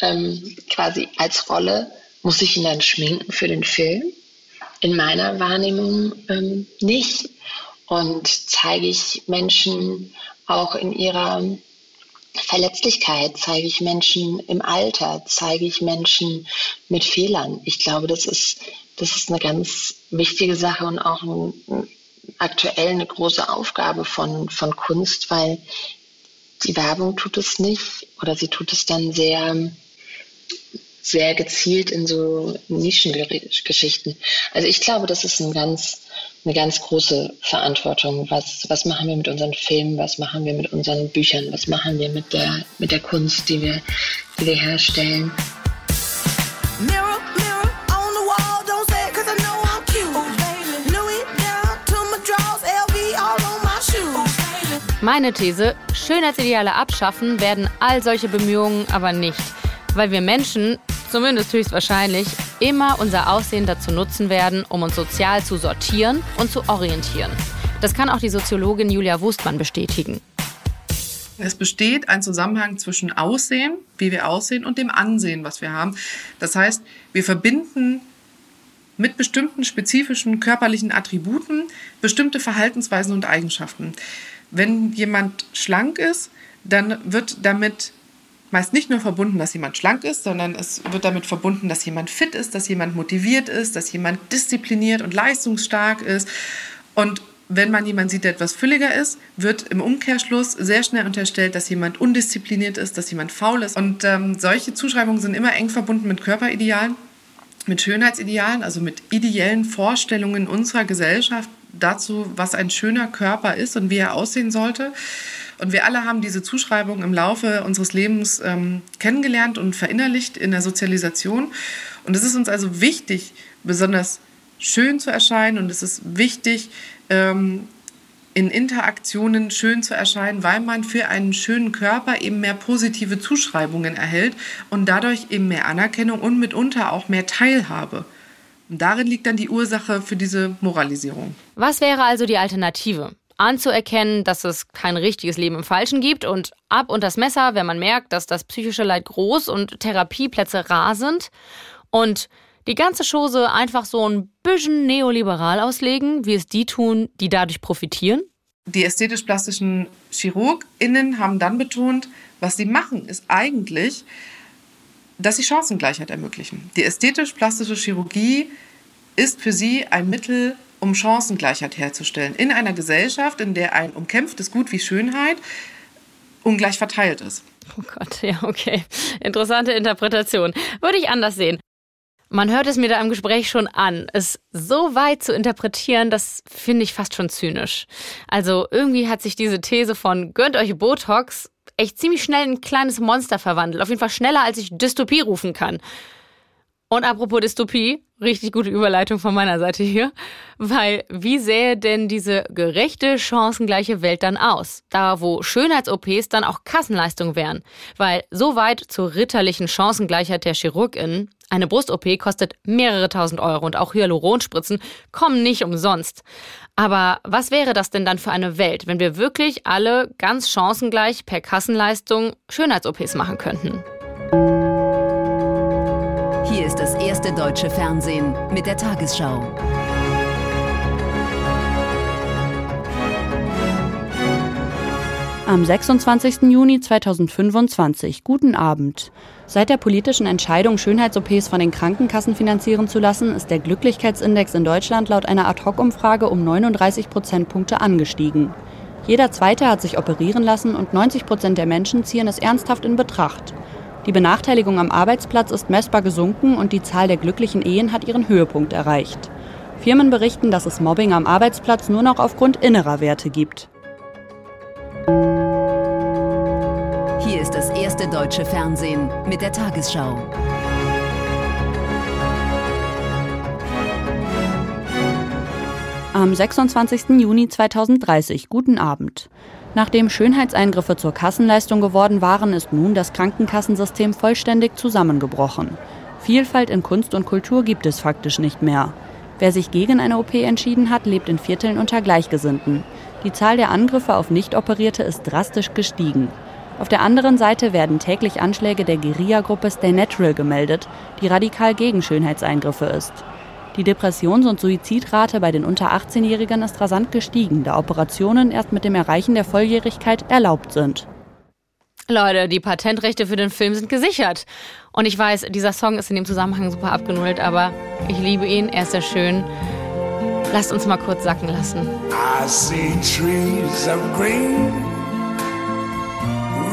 ähm, quasi als Rolle, muss ich ihn dann schminken für den Film? In meiner Wahrnehmung ähm, nicht. Und zeige ich Menschen auch in ihrer Verletzlichkeit, zeige ich Menschen im Alter, zeige ich Menschen mit Fehlern. Ich glaube, das ist, das ist eine ganz wichtige Sache und auch ein, aktuell eine große Aufgabe von, von Kunst, weil die Werbung tut es nicht oder sie tut es dann sehr, sehr gezielt in so Nischengeschichten. Also ich glaube, das ist ein ganz, eine ganz große Verantwortung. Was, was machen wir mit unseren Filmen? Was machen wir mit unseren Büchern? Was machen wir mit der, mit der Kunst, die wir, die wir herstellen? Meine These, Schönheitsideale abschaffen werden all solche Bemühungen aber nicht, weil wir Menschen, zumindest höchstwahrscheinlich, immer unser Aussehen dazu nutzen werden, um uns sozial zu sortieren und zu orientieren. Das kann auch die Soziologin Julia Wustmann bestätigen. Es besteht ein Zusammenhang zwischen Aussehen, wie wir aussehen, und dem Ansehen, was wir haben. Das heißt, wir verbinden mit bestimmten spezifischen körperlichen Attributen bestimmte Verhaltensweisen und Eigenschaften. Wenn jemand schlank ist, dann wird damit meist nicht nur verbunden, dass jemand schlank ist, sondern es wird damit verbunden, dass jemand fit ist, dass jemand motiviert ist, dass jemand diszipliniert und leistungsstark ist. Und wenn man jemanden sieht, der etwas fülliger ist, wird im Umkehrschluss sehr schnell unterstellt, dass jemand undiszipliniert ist, dass jemand faul ist. Und ähm, solche Zuschreibungen sind immer eng verbunden mit Körperidealen, mit Schönheitsidealen, also mit ideellen Vorstellungen unserer Gesellschaft dazu, was ein schöner Körper ist und wie er aussehen sollte. Und wir alle haben diese Zuschreibung im Laufe unseres Lebens ähm, kennengelernt und verinnerlicht in der Sozialisation. Und es ist uns also wichtig, besonders schön zu erscheinen und es ist wichtig, ähm, in Interaktionen schön zu erscheinen, weil man für einen schönen Körper eben mehr positive Zuschreibungen erhält und dadurch eben mehr Anerkennung und mitunter auch mehr Teilhabe. Und darin liegt dann die Ursache für diese Moralisierung. Was wäre also die Alternative? Anzuerkennen, dass es kein richtiges Leben im Falschen gibt und ab und das Messer, wenn man merkt, dass das psychische Leid groß und Therapieplätze rar sind. Und die ganze Chose einfach so ein bisschen neoliberal auslegen, wie es die tun, die dadurch profitieren? Die ästhetisch-plastischen ChirurgInnen haben dann betont, was sie machen, ist eigentlich, dass sie Chancengleichheit ermöglichen. Die ästhetisch-plastische Chirurgie ist für sie ein Mittel, um Chancengleichheit herzustellen. In einer Gesellschaft, in der ein umkämpftes Gut wie Schönheit ungleich verteilt ist. Oh Gott, ja, okay. Interessante Interpretation. Würde ich anders sehen. Man hört es mir da im Gespräch schon an. Es so weit zu interpretieren, das finde ich fast schon zynisch. Also irgendwie hat sich diese These von gönnt euch Botox echt ziemlich schnell in ein kleines Monster verwandelt. Auf jeden Fall schneller, als ich Dystopie rufen kann. Und apropos Dystopie, richtig gute Überleitung von meiner Seite hier, weil wie sähe denn diese gerechte, chancengleiche Welt dann aus? Da, wo Schönheits-OPs dann auch Kassenleistung wären. Weil so weit zur ritterlichen Chancengleichheit der ChirurgInnen, eine Brust-OP kostet mehrere tausend Euro und auch Hyaluronspritzen kommen nicht umsonst. Aber was wäre das denn dann für eine Welt, wenn wir wirklich alle ganz chancengleich per Kassenleistung Schönheits-OPs machen könnten? Hier ist das erste deutsche Fernsehen mit der Tagesschau. Am 26. Juni 2025. Guten Abend. Seit der politischen Entscheidung, Schönheits-OPs von den Krankenkassen finanzieren zu lassen, ist der Glücklichkeitsindex in Deutschland laut einer Ad-Hoc-Umfrage um 39 Prozentpunkte angestiegen. Jeder Zweite hat sich operieren lassen und 90 Prozent der Menschen ziehen es ernsthaft in Betracht. Die Benachteiligung am Arbeitsplatz ist messbar gesunken und die Zahl der glücklichen Ehen hat ihren Höhepunkt erreicht. Firmen berichten, dass es Mobbing am Arbeitsplatz nur noch aufgrund innerer Werte gibt. Hier ist das erste deutsche Fernsehen mit der Tagesschau. Am 26. Juni 2030. Guten Abend. Nachdem Schönheitseingriffe zur Kassenleistung geworden waren, ist nun das Krankenkassensystem vollständig zusammengebrochen. Vielfalt in Kunst und Kultur gibt es faktisch nicht mehr. Wer sich gegen eine OP entschieden hat, lebt in Vierteln unter Gleichgesinnten. Die Zahl der Angriffe auf Nicht-Operierte ist drastisch gestiegen. Auf der anderen Seite werden täglich Anschläge der Guerilla-Gruppe Stay Natural gemeldet, die radikal gegen Schönheitseingriffe ist. Die Depressions- und Suizidrate bei den unter 18-Jährigen ist rasant gestiegen, da Operationen erst mit dem Erreichen der Volljährigkeit erlaubt sind. Leute, die Patentrechte für den Film sind gesichert. Und ich weiß, dieser Song ist in dem Zusammenhang super abgenullt, aber ich liebe ihn, er ist sehr schön. Lasst uns mal kurz sacken lassen. I see trees of green,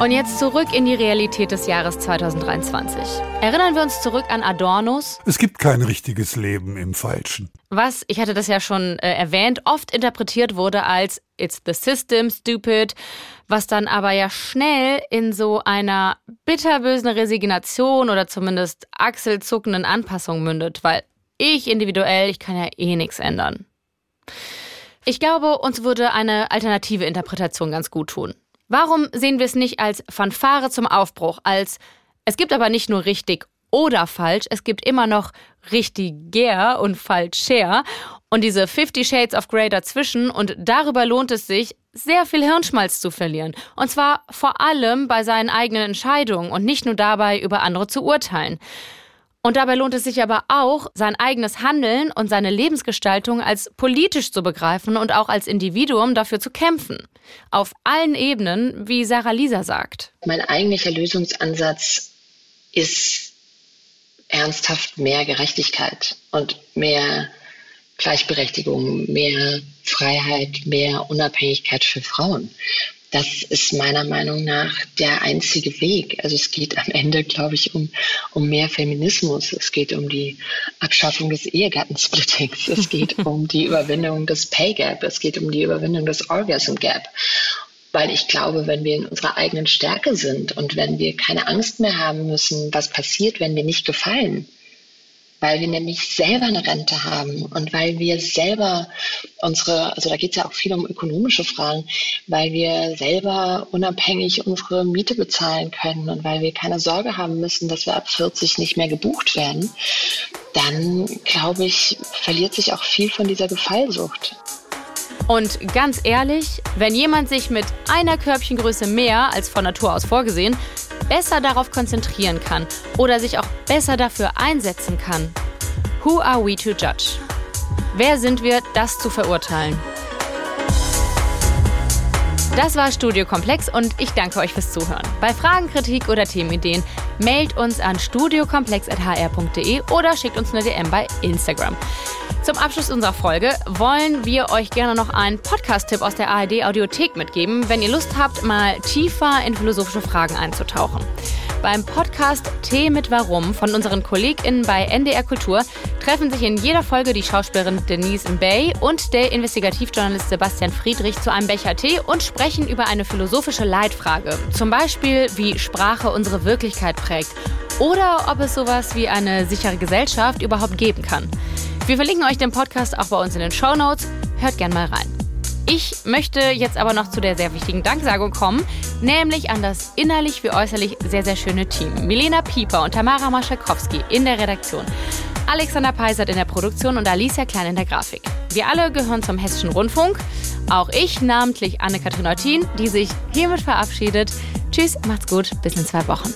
Und jetzt zurück in die Realität des Jahres 2023. Erinnern wir uns zurück an Adornos. Es gibt kein richtiges Leben im Falschen. Was, ich hatte das ja schon äh, erwähnt, oft interpretiert wurde als It's the system, stupid, was dann aber ja schnell in so einer bitterbösen Resignation oder zumindest achselzuckenden Anpassung mündet, weil ich individuell, ich kann ja eh nichts ändern. Ich glaube, uns würde eine alternative Interpretation ganz gut tun. Warum sehen wir es nicht als Fanfare zum Aufbruch, als es gibt aber nicht nur richtig oder falsch, es gibt immer noch richtiger und falscher und diese 50 Shades of Grey dazwischen und darüber lohnt es sich, sehr viel Hirnschmalz zu verlieren. Und zwar vor allem bei seinen eigenen Entscheidungen und nicht nur dabei, über andere zu urteilen. Und dabei lohnt es sich aber auch, sein eigenes Handeln und seine Lebensgestaltung als politisch zu begreifen und auch als Individuum dafür zu kämpfen. Auf allen Ebenen, wie Sarah Lisa sagt. Mein eigentlicher Lösungsansatz ist ernsthaft mehr Gerechtigkeit und mehr Gleichberechtigung, mehr Freiheit, mehr Unabhängigkeit für Frauen. Das ist meiner Meinung nach der einzige Weg. Also es geht am Ende, glaube ich, um, um mehr Feminismus. Es geht um die Abschaffung des Ehegattensplittings. Es geht (laughs) um die Überwindung des Pay Gap. Es geht um die Überwindung des Orgasm Gap. Weil ich glaube, wenn wir in unserer eigenen Stärke sind und wenn wir keine Angst mehr haben müssen, was passiert, wenn wir nicht gefallen, weil wir nämlich selber eine Rente haben und weil wir selber unsere, also da geht es ja auch viel um ökonomische Fragen, weil wir selber unabhängig unsere Miete bezahlen können und weil wir keine Sorge haben müssen, dass wir ab 40 nicht mehr gebucht werden, dann glaube ich, verliert sich auch viel von dieser Gefallsucht. Und ganz ehrlich, wenn jemand sich mit einer Körbchengröße mehr als von Natur aus vorgesehen besser darauf konzentrieren kann oder sich auch besser dafür einsetzen kann, who are we to judge? Wer sind wir, das zu verurteilen? Das war Studio Komplex und ich danke euch fürs Zuhören. Bei Fragen, Kritik oder Themenideen mailt uns an studiokomplex.hr.de oder schickt uns eine DM bei Instagram. Zum Abschluss unserer Folge wollen wir euch gerne noch einen Podcast-Tipp aus der ARD Audiothek mitgeben, wenn ihr Lust habt, mal tiefer in philosophische Fragen einzutauchen. Beim Podcast Tee mit Warum von unseren KollegInnen bei NDR Kultur treffen sich in jeder Folge die Schauspielerin Denise Mbey und der Investigativjournalist Sebastian Friedrich zu einem Becher Tee und sprechen über eine philosophische Leitfrage. Zum Beispiel, wie Sprache unsere Wirklichkeit prägt oder ob es sowas wie eine sichere Gesellschaft überhaupt geben kann. Wir verlinken euch den Podcast auch bei uns in den Show Notes. Hört gern mal rein. Ich möchte jetzt aber noch zu der sehr wichtigen Danksagung kommen, nämlich an das innerlich wie äußerlich sehr, sehr schöne Team. Milena Pieper und Tamara Maschakowski in der Redaktion, Alexander Peisert in der Produktion und Alicia Klein in der Grafik. Wir alle gehören zum Hessischen Rundfunk. Auch ich, namentlich Anne-Kathrin Eutin, die sich hiermit verabschiedet. Tschüss, macht's gut, bis in zwei Wochen.